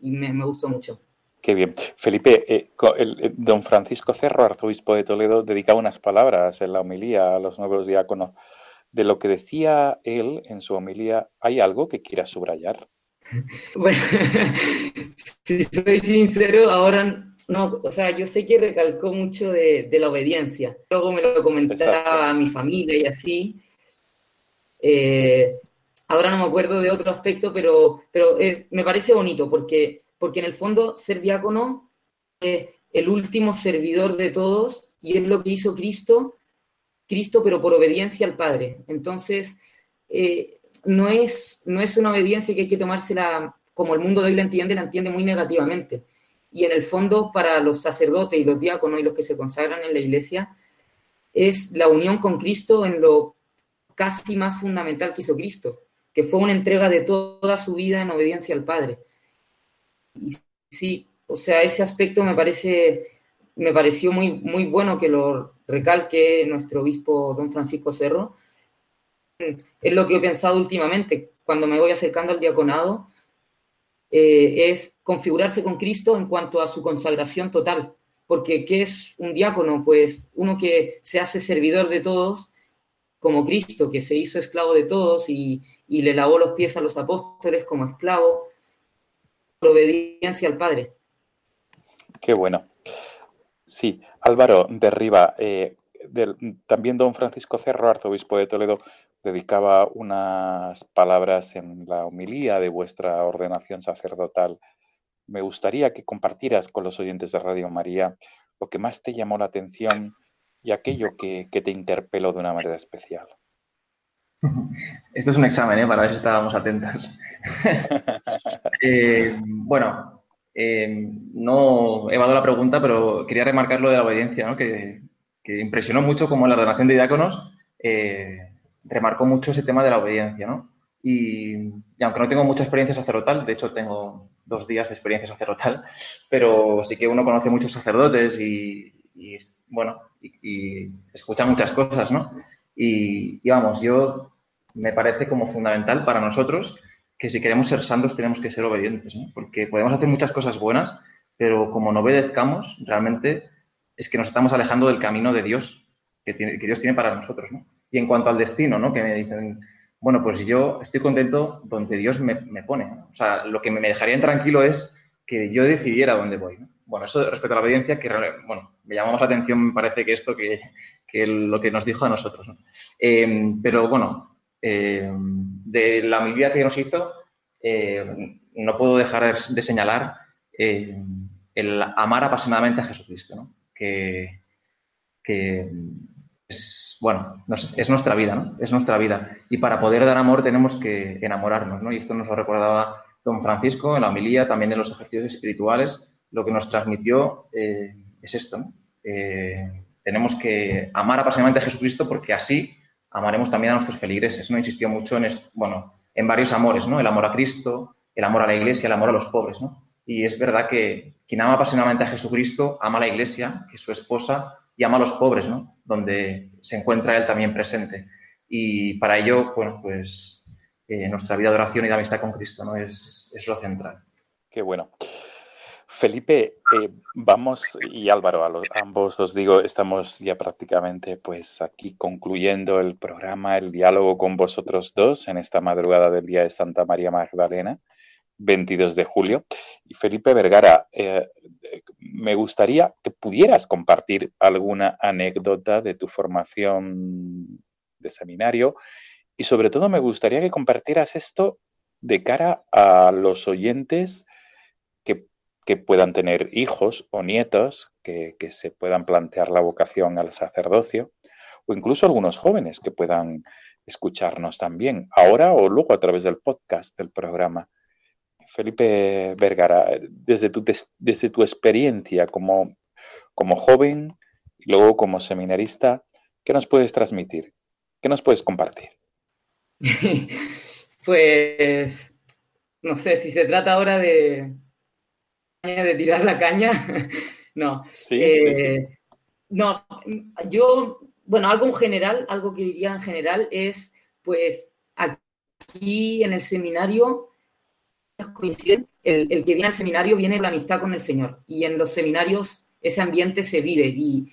y me, me, gustó mucho.
Qué bien. Felipe, eh, el, el, don Francisco Cerro, arzobispo de Toledo, dedicaba unas palabras en la homilía a los nuevos diáconos. De lo que decía él en su homilía, ¿hay algo que quiera subrayar?
Bueno, si soy sincero, ahora no, o sea, yo sé que recalcó mucho de, de la obediencia. Luego me lo comentaba Exacto. a mi familia y así. Eh, ahora no me acuerdo de otro aspecto, pero, pero me parece bonito porque porque en el fondo ser diácono es el último servidor de todos y es lo que hizo Cristo, Cristo pero por obediencia al Padre. Entonces, eh, no, es, no es una obediencia que hay que tomársela como el mundo de hoy la entiende, la entiende muy negativamente. Y en el fondo, para los sacerdotes y los diáconos y los que se consagran en la iglesia, es la unión con Cristo en lo casi más fundamental que hizo Cristo, que fue una entrega de toda su vida en obediencia al Padre. Y sí, o sea, ese aspecto me parece, me pareció muy, muy bueno que lo recalque nuestro obispo don Francisco Cerro. Es lo que he pensado últimamente cuando me voy acercando al diaconado, eh, es configurarse con Cristo en cuanto a su consagración total. Porque ¿qué es un diácono? Pues uno que se hace servidor de todos, como Cristo, que se hizo esclavo de todos y, y le lavó los pies a los apóstoles como esclavo, obediencia al Padre.
Qué bueno. Sí, Álvaro Derriba, eh, también don Francisco Cerro, arzobispo de Toledo, dedicaba unas palabras en la homilía de vuestra ordenación sacerdotal. Me gustaría que compartieras con los oyentes de Radio María lo que más te llamó la atención y aquello que, que te interpeló de una manera especial.
Esto es un examen, ¿eh? Para ver si estábamos atentos. eh, bueno, eh, no he dado la pregunta, pero quería remarcar lo de la obediencia, ¿no? que, que, impresionó mucho como la ordenación de diáconos eh, remarcó mucho ese tema de la obediencia. ¿no? Y, y, aunque no tengo mucha experiencia sacerdotal, de hecho tengo dos días de experiencia sacerdotal, pero sí que uno conoce muchos sacerdotes y, y bueno, y, y, escucha muchas cosas, ¿no? Y, y vamos, yo me parece como fundamental para nosotros que si queremos ser santos tenemos que ser obedientes, porque podemos hacer muchas cosas buenas, pero como no obedezcamos, realmente es que nos estamos alejando del camino de Dios que, tiene, que Dios tiene para nosotros. ¿no? Y en cuanto al destino, ¿no? que me dicen, bueno, pues yo estoy contento donde Dios me, pone. O sea, lo que me dejaría tranquilo es que yo decidiera dónde voy. Bueno, eso respecto a la obediencia, que bueno, me llamó más la atención, me parece que esto que, lo que nos dijo a nosotros. Eh, pero bueno, eh, de la medida que nos hizo, eh, no puedo dejar de señalar el amar apasionadamente a Jesucristo, que, es, bueno, es nuestra vida, ¿no? Es nuestra vida. Y para poder dar amor tenemos que enamorarnos, ¿no? Y esto nos lo recordaba don Francisco en la homilía, también en los ejercicios espirituales. Lo que nos transmitió es esto, ¿no? Tenemos que amar apasionadamente a Jesucristo porque así amaremos también a nuestros feligreses, ¿no? Insistió mucho en, bueno, en varios amores, ¿no? El amor a Cristo, el amor a la Iglesia, el amor a los pobres, ¿no? Y es verdad que quien ama apasionadamente a Jesucristo ama a la Iglesia, que es su esposa, y ama a los pobres, ¿no? Donde se encuentra Él también presente. Y para ello, bueno, pues eh, nuestra vida de oración y de amistad con Cristo, ¿no? Es, es lo central.
Qué bueno. Felipe, eh, vamos, y Álvaro, a los, ambos os digo, estamos ya prácticamente pues aquí concluyendo el programa, el diálogo con vosotros dos en esta madrugada del día de Santa María Magdalena, 22 de julio. Y Felipe Vergara, eh, me gustaría que pudieras compartir alguna anécdota de tu formación de seminario y sobre todo me gustaría que compartieras esto de cara a los oyentes que puedan tener hijos o nietos, que, se puedan plantear la vocación al sacerdocio, o incluso algunos jóvenes que puedan escucharnos también, ahora o luego a través del podcast del programa. Felipe Vergara, desde tu, desde tu experiencia como, como joven y luego como seminarista, ¿qué nos puedes transmitir? ¿Qué nos puedes compartir?
pues, no sé, si se trata ahora de, de tirar la caña. no. Eh, no, yo, bueno, algo en general, algo que diría en general es, pues, aquí en el seminario coinciden, el, el que viene al seminario viene la amistad con el Señor y en los seminarios ese ambiente se vive y,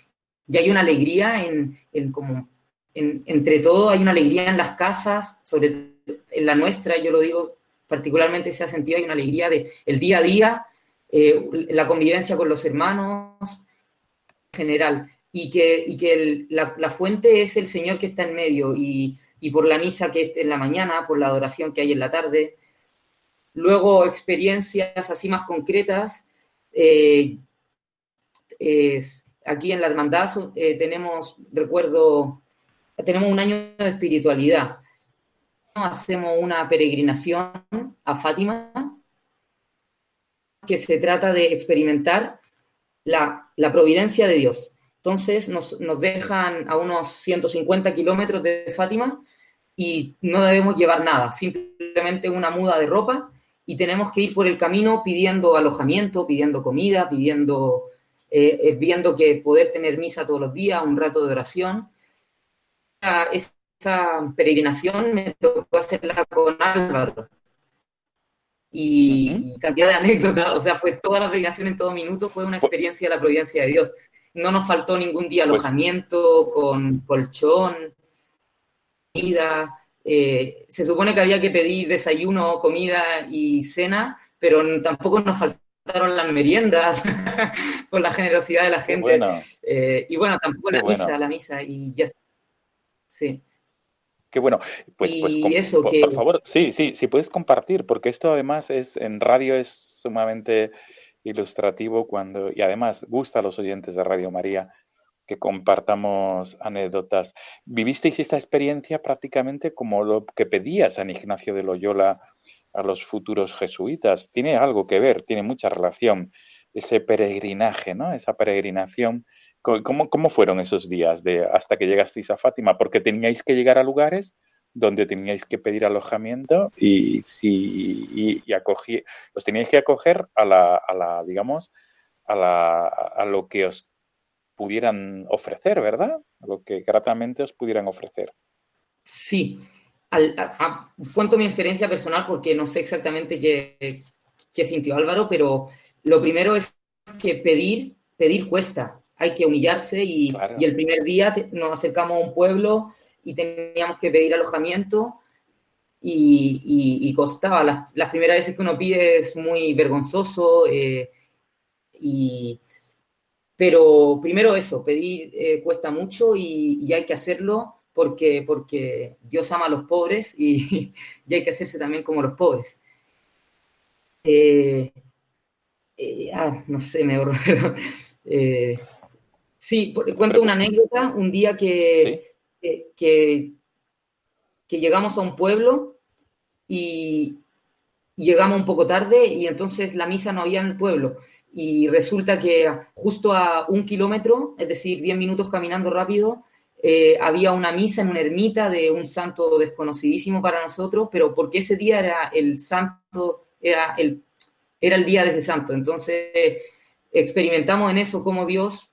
ya hay una alegría en, en como entre todo hay una alegría en las casas, sobre en la nuestra, yo lo digo particularmente se ha sentido, hay una alegría de el día a día, eh, la convivencia con los hermanos en general, y que, que la, fuente es el Señor que está en medio, y, por la misa que es en la mañana, por la adoración que hay en la tarde. Luego, experiencias así más concretas. Eh, aquí en la hermandad eh, tenemos, recuerdo, tenemos un año de espiritualidad. Hacemos una peregrinación a Fátima que se trata de experimentar la, providencia de Dios. Entonces nos, dejan a unos 150 kilómetros de Fátima y no debemos llevar nada, simplemente una muda de ropa y tenemos que ir por el camino pidiendo alojamiento, pidiendo comida, pidiendo, eh, eh, viendo que poder tener misa todos los días, un rato de oración. esa peregrinación me tocó hacerla con Álvaro y, cantidad de anécdotas, o sea, fue toda la peregrinación en todo minuto, fue una experiencia de la providencia de Dios. No nos faltó ningún día pues alojamiento con colchón, comida. Eh, se supone que había que pedir desayuno, comida y cena, pero tampoco nos faltaron las meriendas por la generosidad de la gente. Eh, y bueno, tampoco la misa, la misa, y ya. Sí.
Qué bueno. Pues, pues por, favor, sí, sí, sí puedes compartir, porque esto además es en radio es sumamente ilustrativo cuando y además gusta a los oyentes de Radio María que compartamos anécdotas. ¿Vivisteis esta experiencia prácticamente como lo que pedía San Ignacio de Loyola a los futuros jesuitas? Tiene algo que ver, tiene mucha relación ese peregrinaje, ¿no? Esa peregrinación ¿Cómo, fueron esos días de hasta que llegasteis a Fátima? Porque teníais que llegar a lugares donde teníais que pedir alojamiento y y, acogí, los teníais que acoger a la, a la digamos, a, la, a lo que os pudieran ofrecer, ¿verdad? A lo que gratamente os pudieran ofrecer.
Sí, cuento mi experiencia personal porque no sé exactamente qué, qué sintió Álvaro, pero lo primero es que pedir, pedir cuesta. Hay que humillarse y, y el primer día nos acercamos a un pueblo y teníamos que pedir alojamiento y, costaba. Las, las, primeras veces que uno pide es muy vergonzoso, eh, y, pero primero eso, pedir eh, cuesta mucho y, hay que hacerlo porque, porque Dios ama a los pobres y, hay que hacerse también como los pobres. Eh, ah, no sé, me borro, sí, cuento una anécdota, un día que, que, que llegamos a un pueblo y, llegamos un poco tarde y entonces la misa no había en el pueblo. Y resulta que justo a un kilómetro, es decir, 10 minutos caminando rápido, eh, había una misa en una ermita de un santo desconocidísimo para nosotros, pero porque ese día era el santo, era el, era el día de ese santo. Entonces experimentamos en eso como Dios,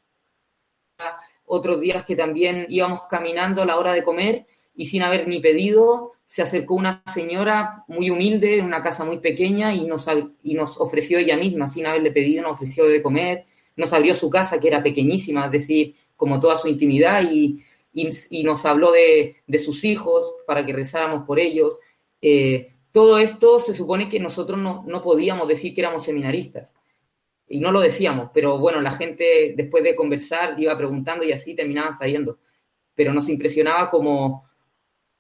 otros días que también íbamos caminando a la hora de comer y sin haber ni pedido, se acercó una señora muy humilde, en una casa muy pequeña, y nos, y nos ofreció ella misma, sin haberle pedido, nos ofreció de comer, nos abrió su casa, que era pequeñísima, es decir, como toda su intimidad, y, y, nos habló de, de, sus hijos para que rezáramos por ellos. Eh, todo esto se supone que nosotros no, no podíamos decir que éramos seminaristas. Y no lo decíamos, pero bueno, la gente después de conversar iba preguntando y así terminaban saliendo. Pero nos impresionaba como,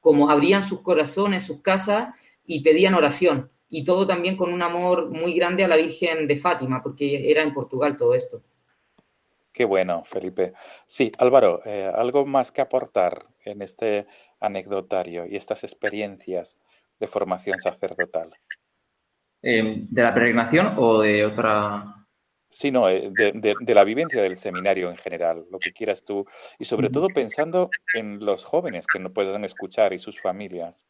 como abrían sus corazones, sus casas y pedían oración. Y todo también con un amor muy grande a la Virgen de Fátima, porque era en Portugal todo esto.
Qué bueno, Felipe. Sí, Álvaro, eh, ¿algo más que aportar en este anecdotario y estas experiencias de formación sacerdotal?
Eh, ¿De la peregrinación o de otra
sino eh, de, la vivencia del seminario en general, lo que quieras tú, y sobre todo pensando en los jóvenes que no puedan escuchar y sus familias.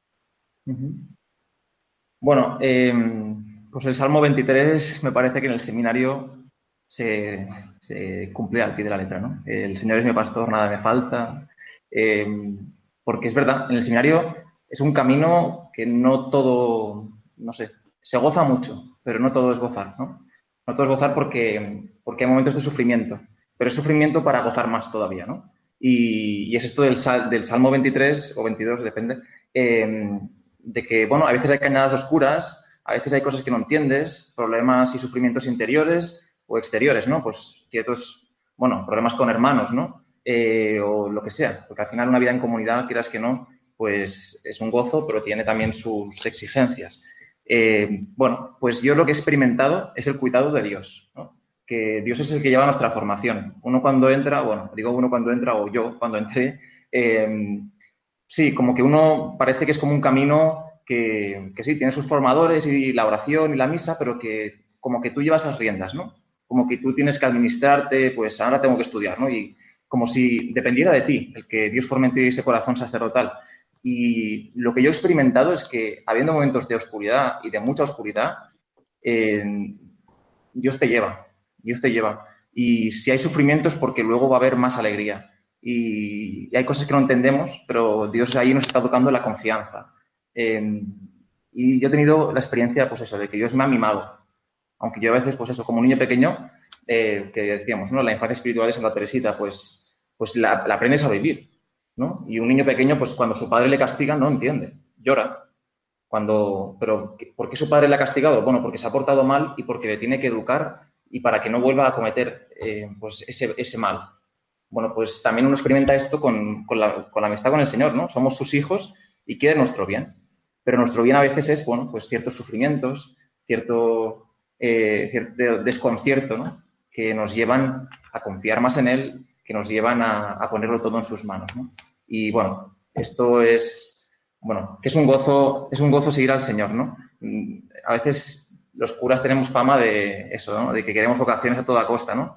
Bueno, em, pues el Salmo 23 me parece que en el seminario se, cumple al pie de la letra, ¿no? El Señor es mi pastor, nada me falta, em, porque es verdad, en el seminario es un camino que no todo, no sé, se goza mucho, pero no todo es gozar, ¿no? No todos gozar porque, porque hay momentos de sufrimiento, pero es sufrimiento para gozar más todavía, ¿no? Y, es esto del, del, Salmo 23 o 22, depende, em, de que, bueno, a veces hay cañadas oscuras, a veces hay cosas que no entiendes, problemas y sufrimientos interiores o exteriores, ¿no? Pues ciertos, bueno, problemas con hermanos, ¿no? Eh, o lo que sea, porque al final una vida en comunidad, quieras que no, pues es un gozo, pero tiene también sus exigencias. Eh, bueno, pues yo lo que he experimentado es el cuidado de Dios, que Dios es el que lleva nuestra formación. Uno cuando entra, bueno, digo uno cuando entra o yo cuando entré, eh, sí, como que uno parece que es como un camino que, sí, tiene sus formadores y la oración y la misa, pero que como que tú llevas las riendas, ¿no? Como que tú tienes que administrarte, pues ahora tengo que estudiar, ¿no? Y como si dependiera de ti el que Dios forme en ti ese corazón sacerdotal. Y lo que yo he experimentado es que, habiendo momentos de oscuridad y de mucha oscuridad, eh, Dios te lleva, Dios te lleva. Y si hay sufrimiento es porque luego va a haber más alegría. Y, hay cosas que no entendemos, pero Dios ahí nos está tocando la confianza. Eh, y yo he tenido la experiencia, pues eso, de que Dios me ha mimado. Aunque yo a veces, pues eso, como un niño pequeño, eh, que decíamos, ¿no? La infancia espiritual de Santa Teresita, pues, pues la aprendes a vivir y un niño pequeño, pues cuando su padre le castiga, no entiende, llora. Cuando, pero ¿por qué su padre le ha castigado? Bueno, porque se ha portado mal y porque le tiene que educar y para que no vuelva a cometer eh, pues ese, mal. Bueno, pues también uno experimenta esto con, la, amistad con el Señor, ¿no? Somos sus hijos y quiere nuestro bien. Pero nuestro bien a veces es, bueno, pues ciertos sufrimientos, cierto, eh, cierto desconcierto, ¿no? Que nos llevan a confiar más en Él que nos llevan a, ponerlo todo en sus manos. Y bueno, esto es, bueno, que es un gozo, es un gozo seguir al Señor, ¿no? A veces los curas tenemos fama de eso, ¿no? De que queremos vocaciones a toda costa, ¿no?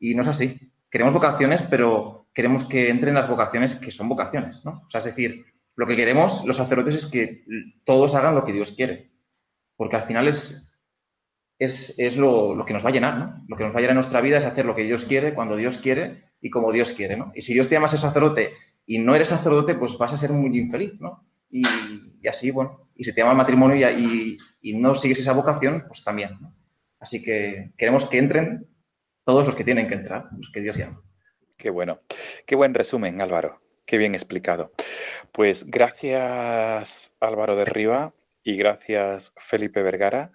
Y no es así. Queremos vocaciones, pero queremos que entren las vocaciones que son vocaciones, ¿no? O sea, es decir, lo que queremos los sacerdotes es que todos hagan lo que Dios quiere. Porque al final es, es, lo, lo, que nos va a llenar, ¿no? Lo que nos va a llenar en nuestra vida es hacer lo que Dios quiere, cuando Dios quiere y como Dios quiere, ¿no? Y si Dios te llama a ser sacerdote y no eres sacerdote, pues vas a ser muy infeliz, ¿no? y, así, bueno, y si te llama el matrimonio y, y, no sigues esa vocación, pues también. Así que queremos que entren todos los que tienen que entrar, los que Dios llama.
Qué bueno. Qué buen resumen, Álvaro. Qué bien explicado. Pues gracias, Álvaro de Riva, y gracias, Felipe Vergara,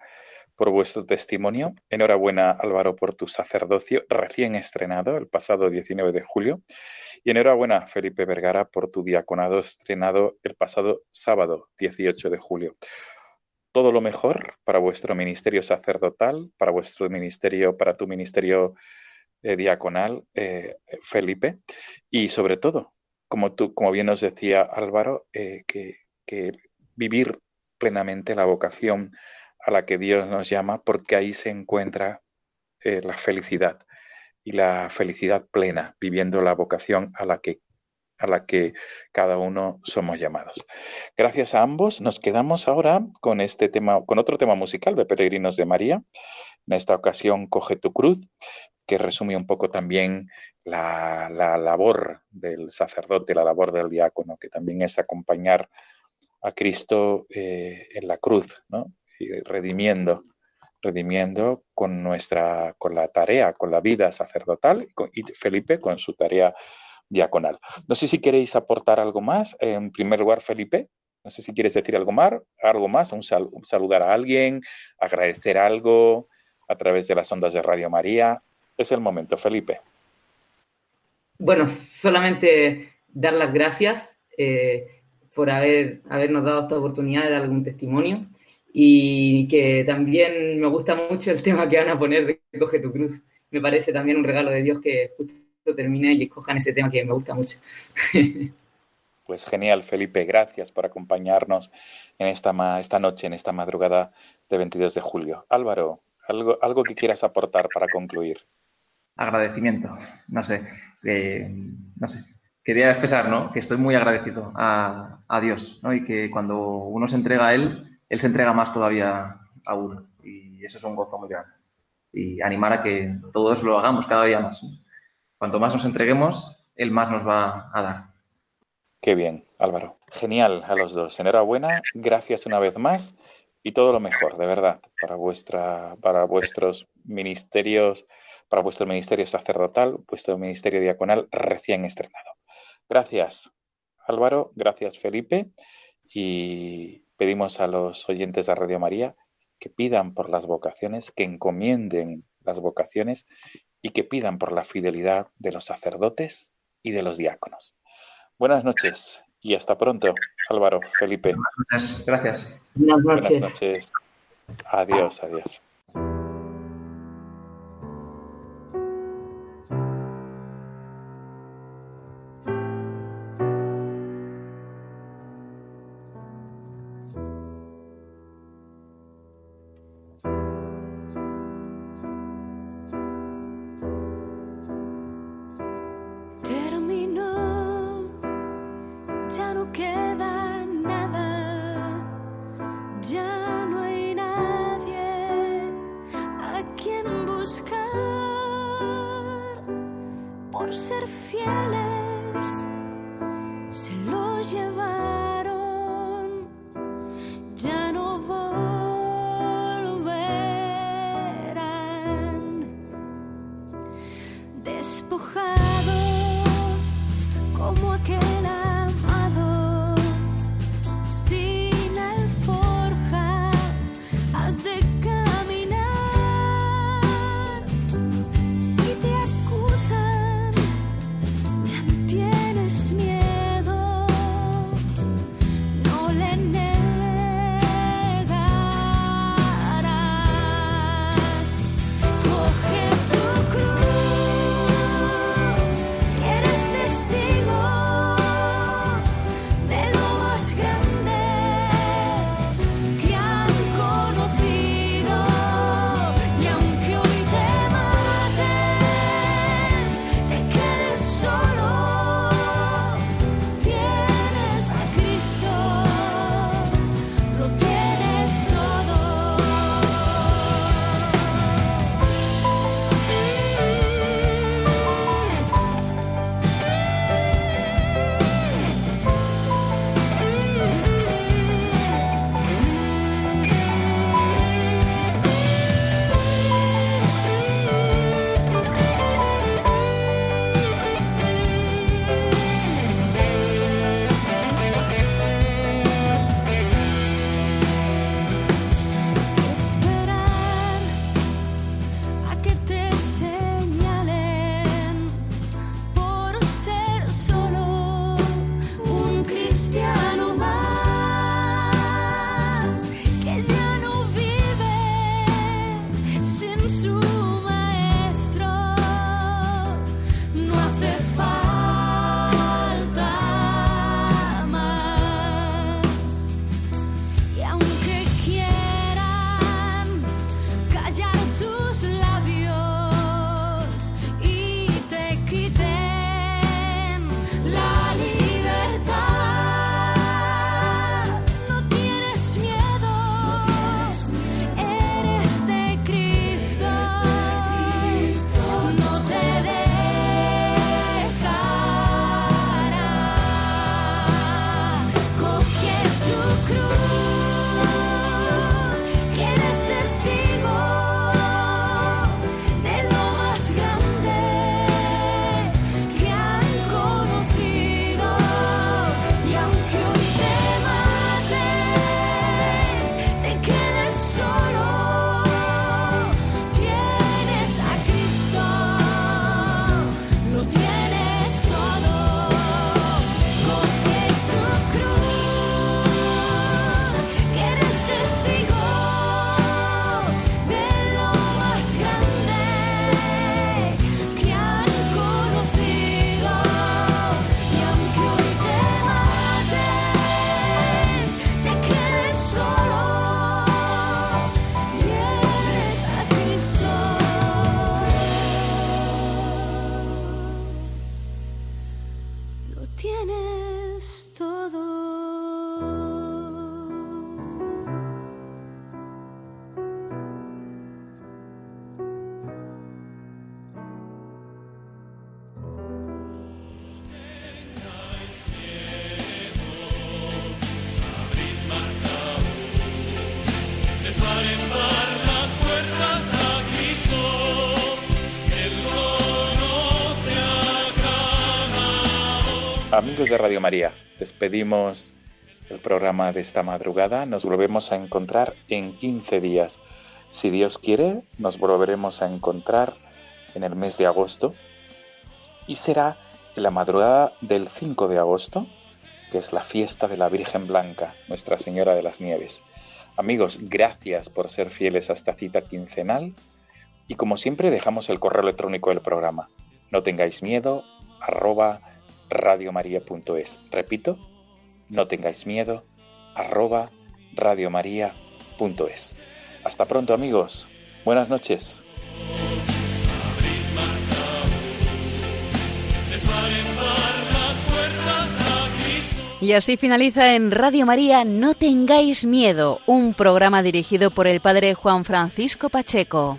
por vuestro testimonio. Enhorabuena, Álvaro, por tu sacerdocio recién estrenado el pasado 19 de julio. Y enhorabuena, Felipe Vergara, por tu diaconado estrenado el pasado sábado 18 de julio. Todo lo mejor para vuestro ministerio sacerdotal, para vuestro ministerio, para tu ministerio eh, diaconal, eh, Felipe, y sobre todo, como tú, como bien nos decía Álvaro, eh, que, vivir plenamente la vocación a la que Dios nos llama, porque ahí se encuentra la felicidad y la felicidad plena, viviendo la vocación a la que a la que cada uno somos llamados. Gracias a ambos, nos quedamos ahora con este tema, con otro tema musical de Peregrinos de María. En esta ocasión, Coge tu cruz, que resume un poco también la, labor del sacerdote, la labor del diácono, que también es acompañar a Cristo eh, en la cruz, ¿no? Redimiendo, redimiendo con nuestra, con la tarea, con la vida sacerdotal, y Felipe con su tarea diaconal. No sé si queréis aportar algo más. En primer lugar, Felipe, no sé si quieres decir algo más, algo más, un saludar a alguien, agradecer algo a través de las ondas de Radio María. Es el momento, Felipe.
Bueno, solamente dar las gracias eh, por haber, habernos dado esta oportunidad de dar algún testimonio y que también me gusta mucho el tema que van a poner de Coge tu cruz. Me parece también un regalo de Dios que justo termine y escojan ese tema que me gusta mucho.
Pues genial, Felipe, gracias por acompañarnos en esta, esta noche, en esta madrugada de 22 de julio. Álvaro, algo, algo que quieras aportar para concluir
agradecimiento. No sé, eh, no sé. Quería expresar, ¿no? Que estoy muy agradecido a, Dios, ¿no? Y que cuando uno se entrega a Él, Él se entrega más todavía a uno. Y eso es un gozo muy grande. Y animar a que todos lo hagamos cada día más. Cuanto más nos entreguemos, Él más nos va a dar.
Qué bien, Álvaro. Genial a los dos. Enhorabuena. Gracias una vez más y todo lo mejor, de verdad, para vuestra, para vuestros ministerios para vuestro ministerio sacerdotal, vuestro ministerio diaconal recién estrenado. Gracias, Álvaro, gracias, Felipe, y pedimos a los oyentes de Radio María que pidan por las vocaciones, que encomienden las vocaciones y que pidan por la fidelidad de los sacerdotes y de los diáconos. Buenas noches y hasta pronto, Álvaro, Felipe.
Buenas Gracias.
Buenas noches. Buenas noches.
Adiós, adiós. Amigos de Radio María, despedimos el programa de esta madrugada. Nos volvemos a encontrar en 15 días. Si Dios quiere, nos volveremos a encontrar en el mes de agosto y será en la madrugada del 5 de agosto, que es la fiesta de la Virgen Blanca, Nuestra Señora de las Nieves. Amigos, gracias por ser fieles a esta cita quincenal y como siempre dejamos el correo electrónico del programa. No tengáis miedo, arroba radiomaria.es. Repito, no tengáis miedo, arroba radiomaria.es. Hasta pronto amigos, buenas noches.
Y así finaliza en Radio María No tengáis miedo, un programa dirigido por el padre Juan Francisco Pacheco.